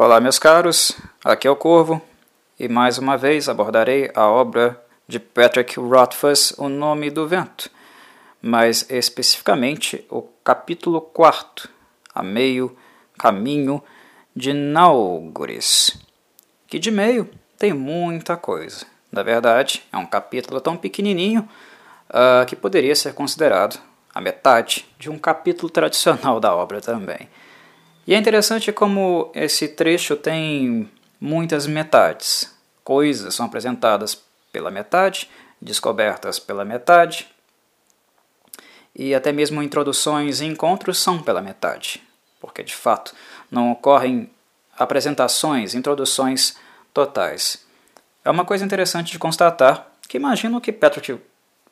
Olá, meus caros, aqui é o Corvo e mais uma vez abordarei a obra de Patrick Rothfuss, O Nome do Vento, mais especificamente o capítulo 4, a meio caminho de Naugures, que de meio tem muita coisa. Na verdade, é um capítulo tão pequenininho uh, que poderia ser considerado a metade de um capítulo tradicional da obra também. E é interessante como esse trecho tem muitas metades. Coisas são apresentadas pela metade, descobertas pela metade, e até mesmo introduções e encontros são pela metade, porque de fato não ocorrem apresentações, introduções totais. É uma coisa interessante de constatar que imagino que Patrick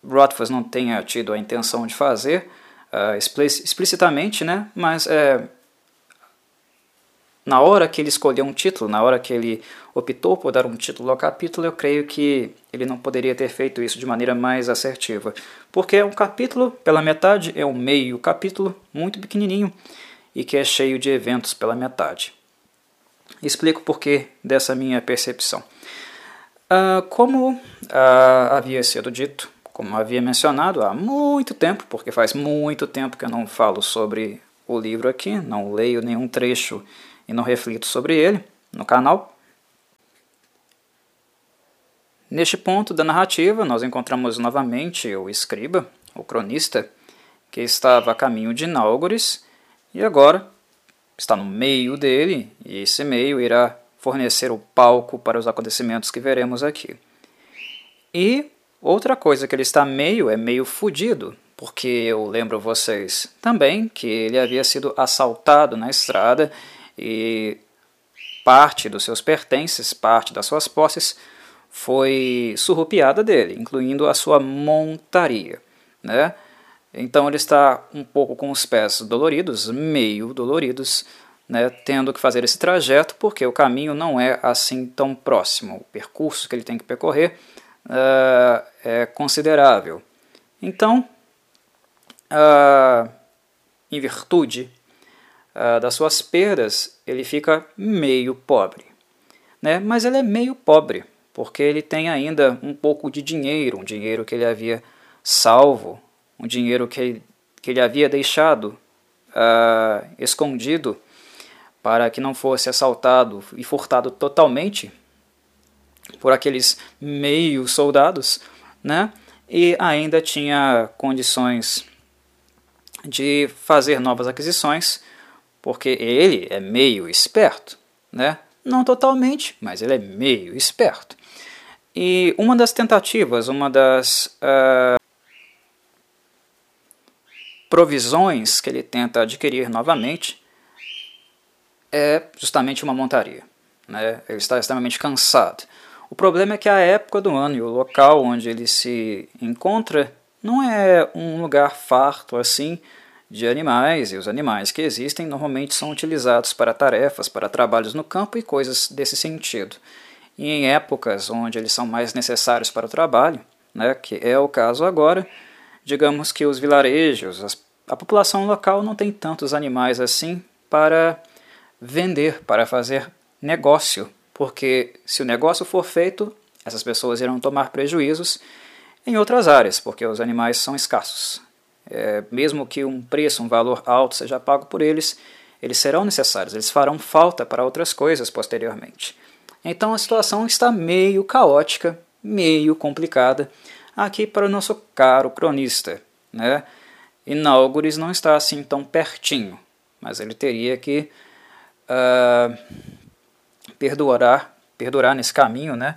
Rothfuss não tenha tido a intenção de fazer uh, explicitamente, né? mas é, na hora que ele escolheu um título, na hora que ele optou por dar um título ao capítulo, eu creio que ele não poderia ter feito isso de maneira mais assertiva. Porque é um capítulo, pela metade, é um meio capítulo muito pequenininho e que é cheio de eventos pela metade. Explico por que dessa minha percepção. Uh, como uh, havia sido dito, como havia mencionado há muito tempo, porque faz muito tempo que eu não falo sobre o livro aqui, não leio nenhum trecho e não reflito sobre ele no canal. Neste ponto da narrativa, nós encontramos novamente o escriba, o cronista, que estava a caminho de Náugores e agora está no meio dele, e esse meio irá fornecer o palco para os acontecimentos que veremos aqui. E outra coisa que ele está meio é meio fudido, porque eu lembro vocês também que ele havia sido assaltado na estrada e parte dos seus pertences, parte das suas posses, foi surrupiada dele, incluindo a sua montaria. Né? Então ele está um pouco com os pés doloridos, meio doloridos, né, tendo que fazer esse trajeto porque o caminho não é assim tão próximo. O percurso que ele tem que percorrer uh, é considerável. Então, uh, em virtude uh, das suas perdas, ele fica meio pobre. Né? Mas ele é meio pobre, porque ele tem ainda um pouco de dinheiro, um dinheiro que ele havia salvo, um dinheiro que que ele havia deixado uh, escondido para que não fosse assaltado e furtado totalmente por aqueles meio soldados, né? E ainda tinha condições de fazer novas aquisições porque ele é meio esperto, né? Não totalmente, mas ele é meio esperto. E uma das tentativas, uma das uh, provisões que ele tenta adquirir novamente é justamente uma montaria. Né? Ele está extremamente cansado. O problema é que a época do ano e o local onde ele se encontra não é um lugar farto assim de animais, e os animais que existem normalmente são utilizados para tarefas, para trabalhos no campo e coisas desse sentido. E em épocas onde eles são mais necessários para o trabalho, né, que é o caso agora, digamos que os vilarejos, as, a população local não tem tantos animais assim para vender, para fazer negócio, porque se o negócio for feito, essas pessoas irão tomar prejuízos em outras áreas, porque os animais são escassos é, mesmo que um preço, um valor alto seja pago por eles, eles serão necessários, eles farão falta para outras coisas posteriormente. Então a situação está meio caótica, meio complicada aqui para o nosso caro cronista. Né? Inaugures não está assim tão pertinho, mas ele teria que uh, perdurar, perdurar nesse caminho né?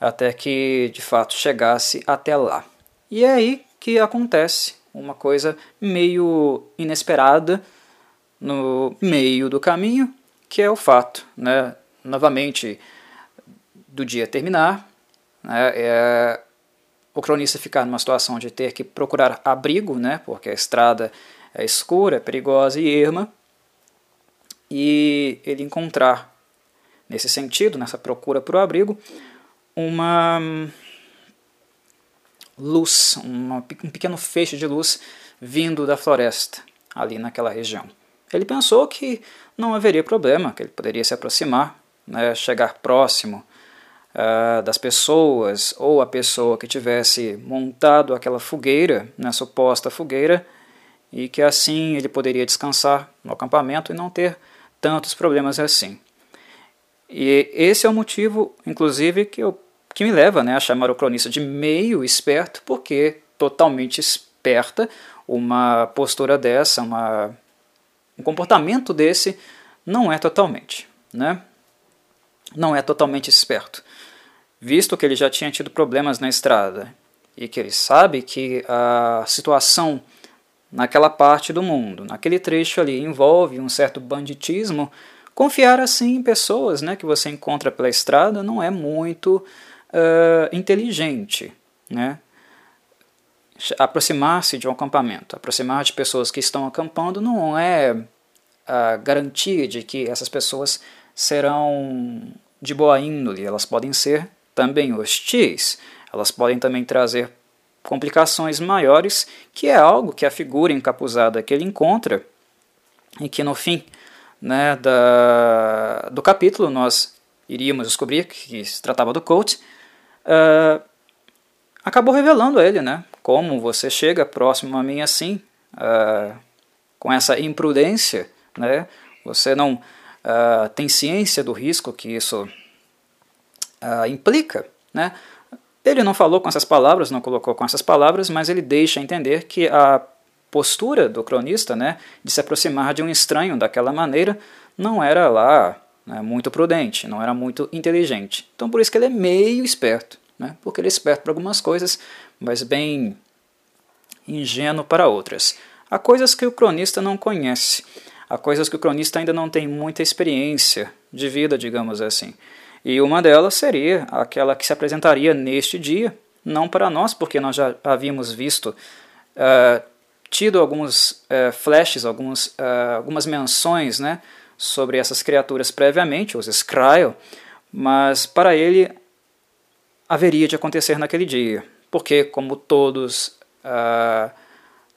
até que de fato chegasse até lá. E é aí que acontece uma coisa meio inesperada no meio do caminho, que é o fato, né, novamente, do dia terminar, né, é o cronista ficar numa situação de ter que procurar abrigo, né, porque a estrada é escura, é perigosa e erma, e ele encontrar, nesse sentido, nessa procura por abrigo, uma luz, uma, um pequeno feixe de luz vindo da floresta, ali naquela região. Ele pensou que não haveria problema, que ele poderia se aproximar, né, chegar próximo uh, das pessoas ou a pessoa que tivesse montado aquela fogueira, né, suposta fogueira, e que assim ele poderia descansar no acampamento e não ter tantos problemas assim. E esse é o motivo, inclusive, que, eu, que me leva né, a chamar o cronista de meio esperto, porque totalmente esperta uma postura dessa, uma, um comportamento desse, não é totalmente. Né? Não é totalmente esperto. Visto que ele já tinha tido problemas na estrada e que ele sabe que a situação naquela parte do mundo, naquele trecho ali, envolve um certo banditismo, confiar assim em pessoas né, que você encontra pela estrada não é muito uh, inteligente. Né? Aproximar-se de um acampamento, aproximar de pessoas que estão acampando não é a garantia de que essas pessoas serão de boa índole, elas podem ser também hostis, elas podem também trazer complicações maiores, que é algo que a figura encapuzada que ele encontra e que no fim né, da, do capítulo nós iríamos descobrir que se tratava do coach, uh, acabou revelando a ele né, como você chega próximo a mim assim, uh, com essa imprudência, né, você não uh, tem ciência do risco que isso implica, né, ele não falou com essas palavras, não colocou com essas palavras, mas ele deixa entender que a postura do cronista, né, de se aproximar de um estranho daquela maneira, não era lá né, muito prudente, não era muito inteligente. Então por isso que ele é meio esperto, né, porque ele é esperto para algumas coisas, mas bem ingênuo para outras. Há coisas que o cronista não conhece, há coisas que o cronista ainda não tem muita experiência de vida, digamos assim. E uma delas seria aquela que se apresentaria neste dia, não para nós, porque nós já havíamos visto, uh, tido alguns uh, flashes, alguns, uh, algumas menções né, sobre essas criaturas previamente, os Skryle, mas para ele haveria de acontecer naquele dia, porque como todos,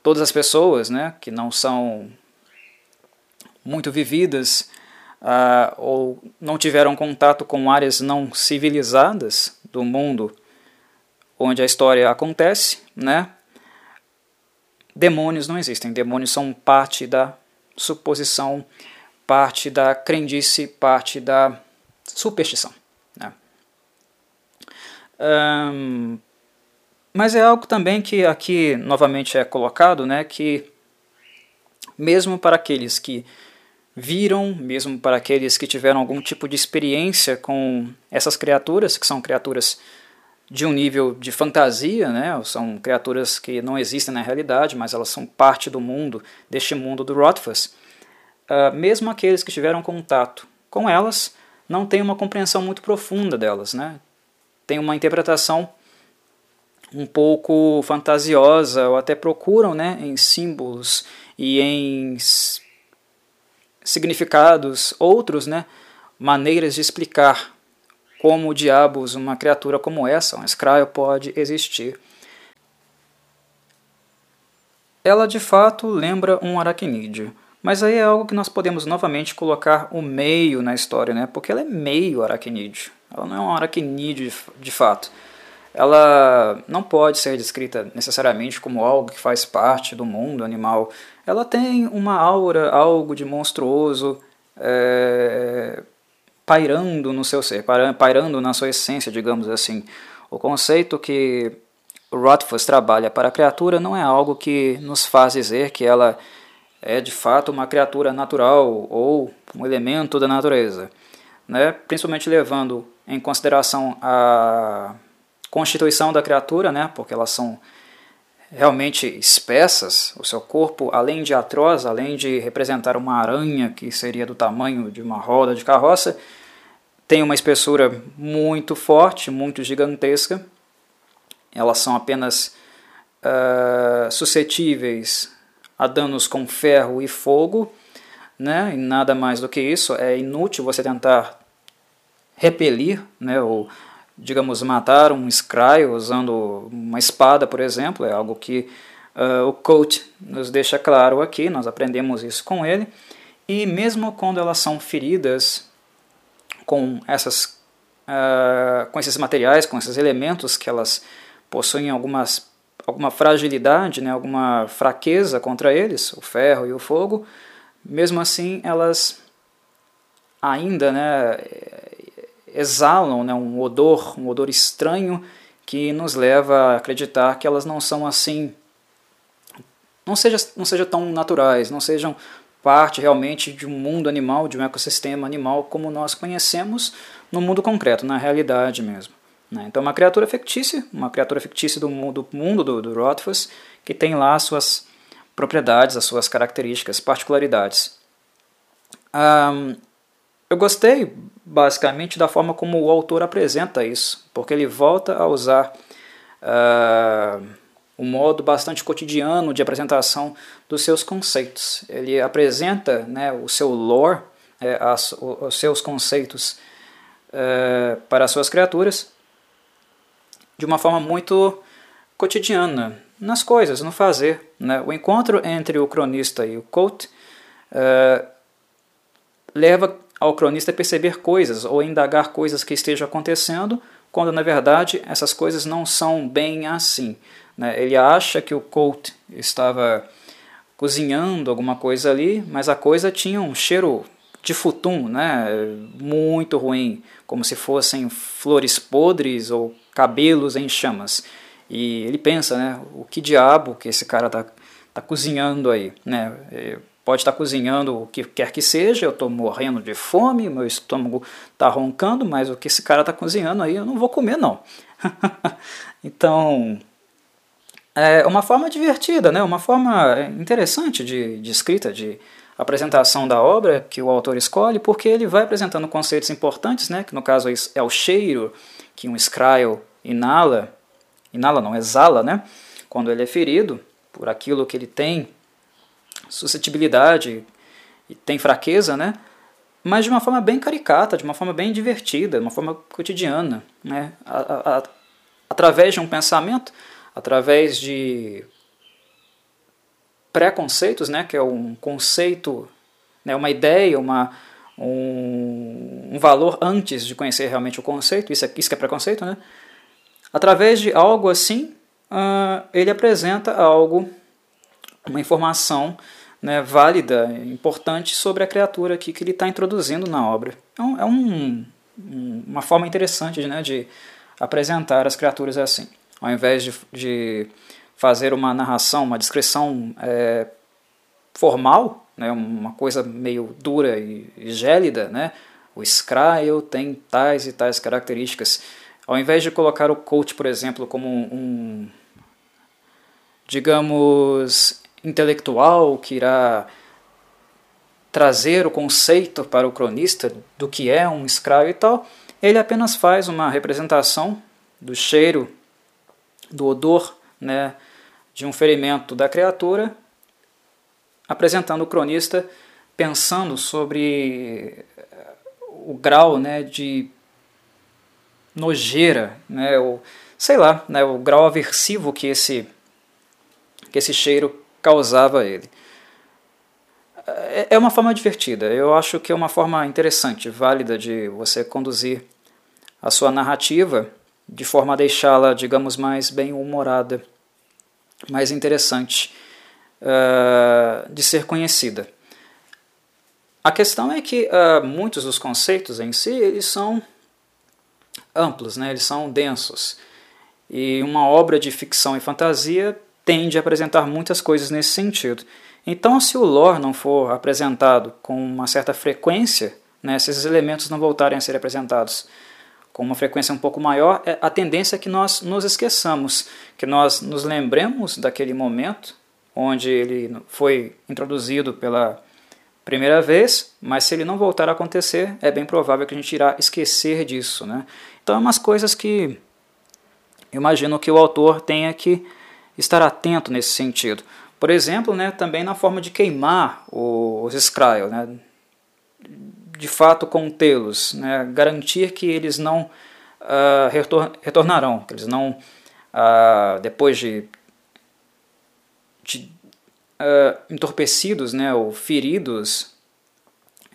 todas as pessoas né, que não são muito vividas uh, ou não tiveram contato com áreas não civilizadas do mundo onde a história acontece, né? Demônios não existem. Demônios são parte da suposição, parte da crendice, parte da superstição. Né? Um, mas é algo também que aqui novamente é colocado, né, que mesmo para aqueles que viram, mesmo para aqueles que tiveram algum tipo de experiência com essas criaturas, que são criaturas de um nível de fantasia, né? são criaturas que não existem na realidade, mas elas são parte do mundo, deste mundo do Rothfuss. Uh, mesmo aqueles que tiveram contato com elas não têm uma compreensão muito profunda delas, né? tem uma interpretação um pouco fantasiosa, ou até procuram né, em símbolos e em significados, outros, né, maneiras de explicar como diabos uma criatura como essa, um Skrull, pode existir. Ela de fato lembra um aracnídeo, mas aí é algo que nós podemos novamente colocar o meio na história, né? porque ela é meio aracnídeo, ela não é um aracnídeo de fato. Ela não pode ser descrita necessariamente como algo que faz parte do mundo animal, ela tem uma aura, algo de monstruoso, é, pairando no seu ser, pairando na sua essência, digamos assim. O conceito que Rothfuss trabalha para a criatura não é algo que nos faz dizer que ela é de fato uma criatura natural ou um elemento da natureza, né? principalmente levando em consideração a constituição da criatura, né? porque elas são realmente espessas, o seu corpo, além de atroz, além de representar uma aranha que seria do tamanho de uma roda de carroça, tem uma espessura muito forte, muito gigantesca. Elas são apenas uh, suscetíveis a danos com ferro e fogo, né? e nada mais do que isso. É inútil você tentar repelir né? ou digamos, matar um Scry usando uma espada, por exemplo, é algo que uh, o coach nos deixa claro aqui, nós aprendemos isso com ele. E mesmo quando elas são feridas com essas uh, com esses materiais, com esses elementos que elas possuem algumas alguma fragilidade, né, alguma fraqueza contra eles, o ferro e o fogo, mesmo assim elas ainda né, exalam né, um odor, um odor estranho que nos leva a acreditar que elas não são assim, não, seja, não sejam tão naturais, não sejam parte realmente de um mundo animal, de um ecossistema animal como nós conhecemos no mundo concreto, na realidade mesmo. Né? Então, uma criatura fictícia, uma criatura fictícia do mundo, do, mundo do, do Rothfuss, que tem lá as suas propriedades, as suas características, particularidades. Um, eu gostei basicamente da forma como o autor apresenta isso, porque ele volta a usar uh, um modo bastante cotidiano de apresentação dos seus conceitos. Ele apresenta né, o seu lore, é, as, os seus conceitos é, para as suas criaturas de uma forma muito cotidiana, nas coisas, no fazer. Né? O encontro entre o cronista e o Colt é, leva ao cronista a perceber coisas ou indagar coisas que estejam acontecendo, quando na verdade essas coisas não são bem assim. Né? Ele acha que o Colt estava cozinhando alguma coisa ali, mas a coisa tinha um cheiro de futum, né? muito ruim, como se fossem flores podres ou cabelos em chamas. E ele pensa, né, o que diabo que esse cara está tá cozinhando aí, né? É, pode estar tá cozinhando o que quer que seja, eu estou morrendo de fome, meu estômago está roncando, mas o que esse cara está cozinhando aí eu não vou comer não. então, é uma forma divertida, né? uma forma interessante de, de escrita, de apresentação da obra que o autor escolhe, porque ele vai apresentando conceitos importantes, né? que no caso é o cheiro que um scryle inala, inala não, exala, né? quando ele é ferido por aquilo que ele tem suscetibilidade e tem fraqueza, né? mas de uma forma bem caricata, de uma forma bem divertida, de uma forma cotidiana, né? A, a, a, através de um pensamento através de preconceitos, né, que é um conceito, né, uma ideia, uma, um, um valor antes de conhecer realmente o conceito, isso, é, isso que é preconceito, né? Através de algo assim, uh, ele apresenta algo, uma informação né, válida, importante sobre a criatura aqui que ele está introduzindo na obra. É, um, um, uma forma interessante né, de apresentar as criaturas assim ao invés de, de fazer uma narração, uma descrição é, formal, né, uma coisa meio dura e, e gélida, né, o Scryle tem tais e tais características. Ao invés de colocar o coach, por exemplo, como um, digamos, intelectual que irá trazer o conceito para o cronista do que é um Scryle e tal, ele apenas faz uma representação do cheiro do odor né, de um ferimento da criatura, apresentando o cronista pensando sobre eh, o grau né, de nojeira, né, o, sei lá, né, o grau aversivo que esse, que esse cheiro causava a ele. É, é uma forma divertida, eu acho que é uma forma interessante, válida de você conduzir a sua narrativa de forma a deixá-la, digamos, mais bem-humorada, mais interessante uh, de ser conhecida. A questão é que uh, muitos dos conceitos em si eles são amplos, né? eles são densos. E uma obra de ficção e fantasia tende a apresentar muitas coisas nesse sentido. Então, se o lore não for apresentado com uma certa frequência, né, se esses elementos não voltarem a ser apresentados com uma frequência um pouco maior, é a tendência é que nós nos esqueçamos, que nós nos lembremos daquele momento onde ele foi introduzido pela primeira vez, mas se ele não voltar a acontecer, é bem provável que a gente irá esquecer disso. Né? Então, é umas coisas que imagino que o autor tenha que estar atento nesse sentido. Por exemplo, né, também na forma de queimar os Skryl, né? De fato contê-los, né? garantir que eles não uh, retor retornarão, que eles não, uh, depois de, de uh, entorpecidos né, ou feridos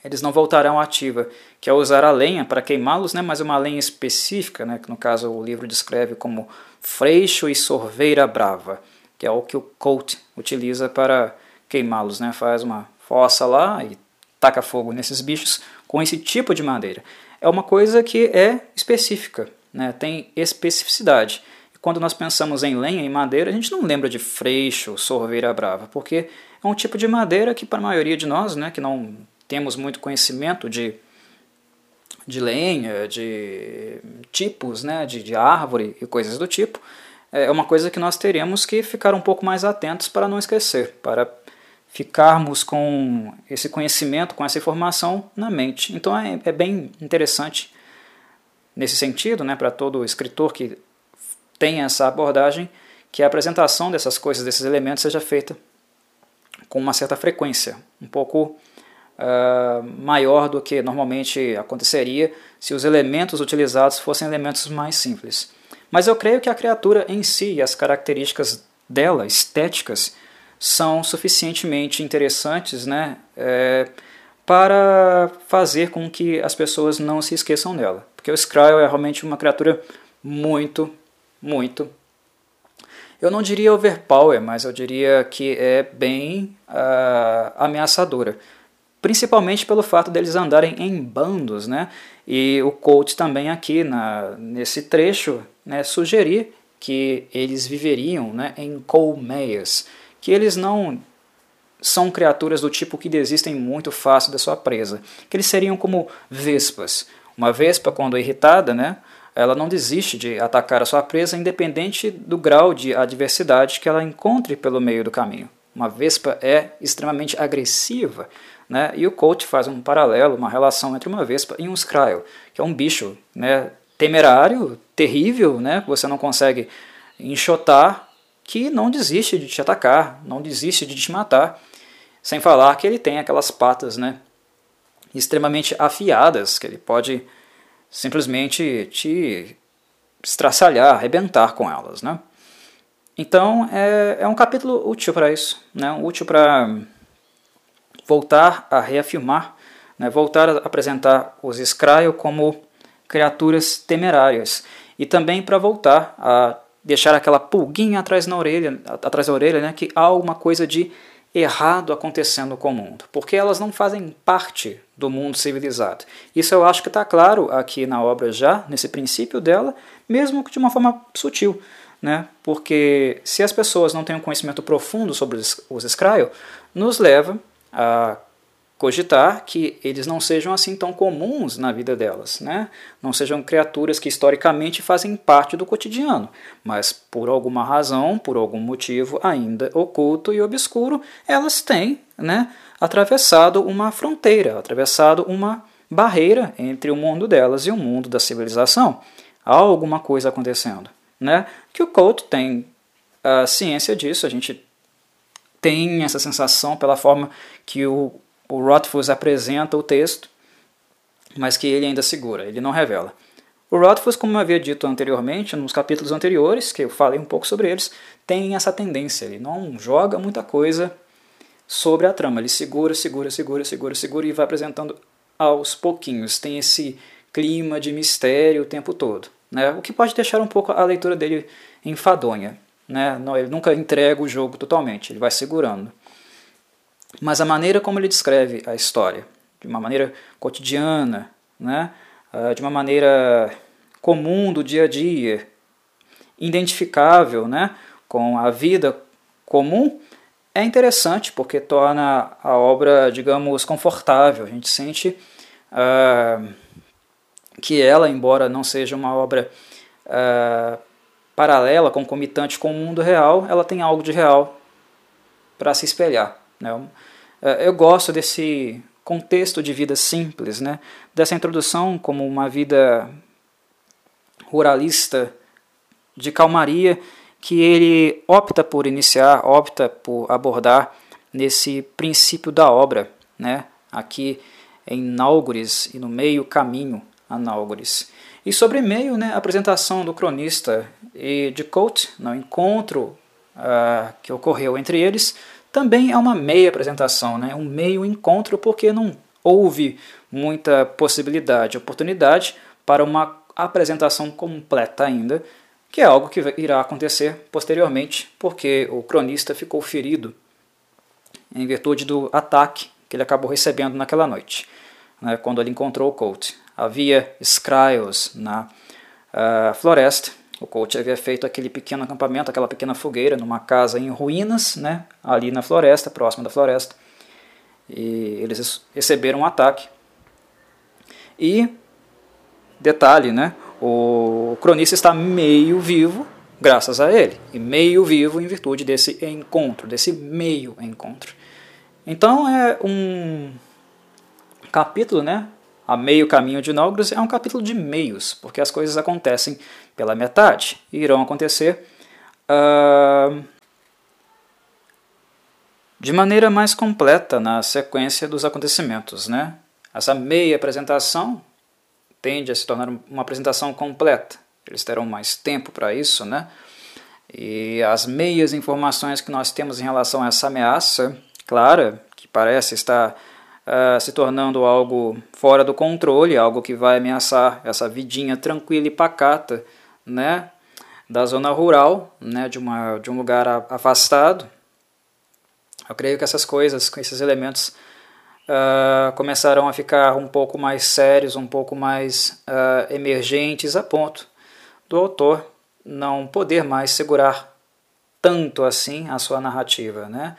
eles não voltarão à ativa, que é usar a lenha para queimá-los, né, mas uma lenha específica, né, que no caso o livro descreve como freixo e sorveira brava, que é o que o Colt utiliza para queimá-los, né, faz uma fossa lá e taca fogo nesses bichos com esse tipo de madeira. É uma coisa que é específica, né, tem especificidade. Quando nós pensamos em lenha e madeira, a gente não lembra de freixo, sorveira brava, porque é um tipo de madeira que para a maioria de nós, né, que não temos muito conhecimento de, de lenha, de tipos né, de, de árvore e coisas do tipo, é uma coisa que nós teremos que ficar um pouco mais atentos para não esquecer, para ficarmos com esse conhecimento, com essa informação na mente. Então é, é bem interessante nesse sentido, né, para todo escritor que tem essa abordagem, que a apresentação dessas coisas, desses elementos, seja feita com uma certa frequência, um pouco uh, maior do que normalmente aconteceria se os elementos utilizados fossem elementos mais simples. Mas eu creio que a criatura em si e as características dela, estéticas, são suficientemente interessantes né, é, para fazer com que as pessoas não se esqueçam dela. Porque o Skrull é realmente uma criatura muito, muito. Eu não diria overpower, mas eu diria que é bem uh, ameaçadora principalmente pelo fato deles andarem em bandos, né? E o Colt também aqui na, nesse trecho né, sugerir que eles viveriam né, em colmeias, que eles não são criaturas do tipo que desistem muito fácil da sua presa, que eles seriam como vespas. Uma vespa, quando irritada, né, ela não desiste de atacar a sua presa, independente do grau de adversidade que ela encontre pelo meio do caminho. Uma vespa é extremamente agressiva, né? E o Colt faz um paralelo, uma relação entre uma vespa e um Skryl, que é um bicho né, temerário, terrível, né, que você não consegue enxotar, que não desiste de te atacar, não desiste de te matar. Sem falar que ele tem aquelas patas né, extremamente afiadas, que ele pode simplesmente te estraçalhar, arrebentar com elas. Né? Então é, é um capítulo útil para isso, né? útil para voltar a reafirmar, né, voltar a apresentar os Skryl como criaturas temerárias e também para voltar a deixar aquela pulguinha atrás na orelha, atrás da orelha, né, que há alguma coisa de errado acontecendo com o mundo, porque elas não fazem parte do mundo civilizado. Isso eu acho que está claro aqui na obra já, nesse princípio dela, mesmo que de uma forma sutil, né? Porque se as pessoas não têm um conhecimento profundo sobre os Skryl, nos leva a cogitar que eles não sejam assim tão comuns na vida delas, né? não sejam criaturas que historicamente fazem parte do cotidiano, mas por alguma razão, por algum motivo ainda oculto e obscuro, elas têm né, atravessado uma fronteira, atravessado uma barreira entre o mundo delas e o mundo da civilização. Há alguma coisa acontecendo. Né? Que o Couto tem a ciência disso, a gente tem essa sensação pela forma que o, o Rothfuss apresenta o texto, mas que ele ainda segura, ele não revela. O Rothfuss, como eu havia dito anteriormente, nos capítulos anteriores, que eu falei um pouco sobre eles, tem essa tendência, ele não joga muita coisa sobre a trama, ele segura, segura, segura, segura, segura e vai apresentando aos pouquinhos, tem esse clima de mistério o tempo todo, né? o que pode deixar um pouco a leitura dele enfadonha. Né? Ele nunca entrega o jogo totalmente, ele vai segurando. Mas a maneira como ele descreve a história, de uma maneira cotidiana, né? Uh, de uma maneira comum do dia a dia, identificável né? com a vida comum, é interessante porque torna a obra, digamos, confortável. A gente sente uh, que ela, embora não seja uma obra uh, paralela, concomitante com o mundo real, ela tem algo de real para se espelhar. Né? É, eu gosto desse contexto de vida simples, né? dessa introdução como uma vida ruralista de calmaria que ele opta por iniciar, opta por abordar nesse princípio da obra, né? aqui em Náugures e no meio caminho a Náugures. E sobre e-mail, né, a apresentação do cronista e de Colt no encontro uh, que ocorreu entre eles, também é uma meia apresentação, né, um meio encontro, porque não houve muita possibilidade, oportunidade para uma apresentação completa ainda, que é algo que irá acontecer posteriormente, porque o cronista ficou ferido em virtude do ataque que ele acabou recebendo naquela noite, né, quando ele encontrou o Colt. Havia Skryos na uh, floresta, o Colt havia feito aquele pequeno acampamento, aquela pequena fogueira, numa casa em ruínas, né, ali na floresta, próximo da floresta, e eles receberam um ataque. E, detalhe, né, o cronista está meio vivo graças a ele, e meio vivo em virtude desse encontro, desse meio encontro. Então é um capítulo, né? A meio caminho de Nógros é um capítulo de meios, porque as coisas acontecem pela metade e irão acontecer uh, de maneira mais completa na sequência dos acontecimentos, né? Essa meia apresentação tende a se tornar uma apresentação completa. Eles terão mais tempo para isso, né? E as meias informações que nós temos em relação a essa ameaça clara, que parece estar uh, se tornando algo fora do controle, algo que vai ameaçar essa vidinha tranquila e pacata, né? Da zona rural, né? De, uma, de um lugar afastado. Eu creio que essas coisas, com esses elementos, uh, começaram a ficar um pouco mais sérios, um pouco mais uh, emergentes, a ponto do autor não poder mais segurar tanto assim a sua narrativa. Né?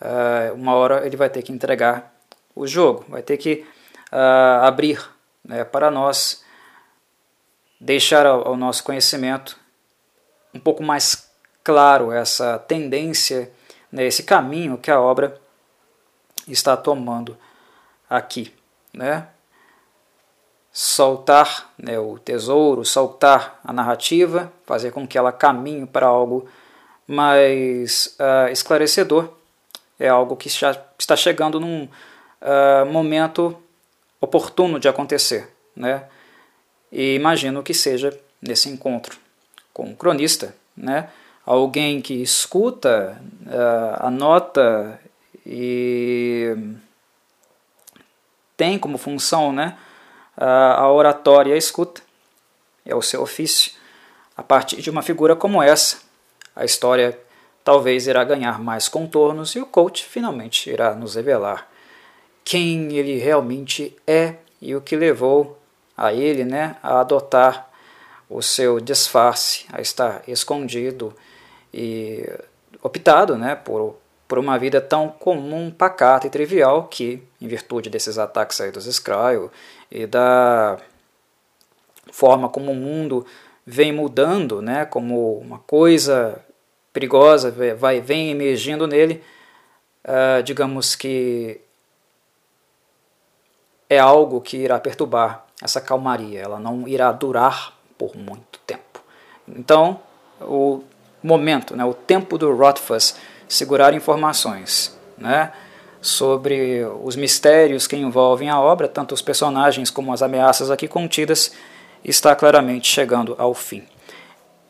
Uh, uma hora ele vai ter que entregar o jogo, vai ter que abrir né, para nós, deixar ao, ao nosso conhecimento um pouco mais claro essa tendência, né, esse caminho que a obra está tomando aqui, né? Soltar né, o tesouro, soltar a narrativa, fazer com que ela caminhe para algo mais uh, esclarecedor, é algo que já está chegando num uh, momento oportuno de acontecer, né? E imagino que seja nesse encontro com o cronista, né? Alguém que escuta, uh, anota e tem como função né, a oratória e a escuta, é o seu ofício. A partir de uma figura como essa, a história talvez irá ganhar mais contornos e o coach finalmente irá nos revelar quem ele realmente é e o que levou a ele né, a adotar o seu disfarce, a estar escondido e optado né, por por uma vida tão comum, pacata e trivial que, em virtude desses ataques aí dos Skrull e da forma como o mundo vem mudando, né, como uma coisa perigosa vai vem emergindo nele, uh, digamos que é algo que irá perturbar essa calmaria, ela não irá durar por muito tempo. Então, o momento, né, o tempo do Rothfuss segurar informações né, sobre os mistérios que envolvem a obra, tanto os personagens como as ameaças aqui contidas, está claramente chegando ao fim.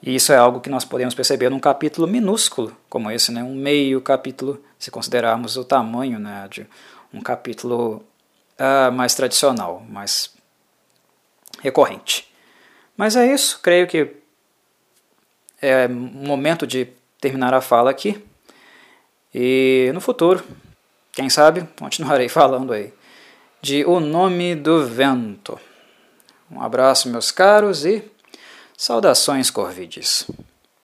E isso é algo que nós podemos perceber num capítulo minúsculo como esse, né, um meio capítulo, se considerarmos o tamanho né, de um capítulo uh, mais tradicional, mais recorrente. Mas é isso, creio que é momento de terminar a fala aqui. E no futuro, quem sabe, continuarei falando aí de O Nome do Vento. Um abraço, meus caros, e saudações corvides.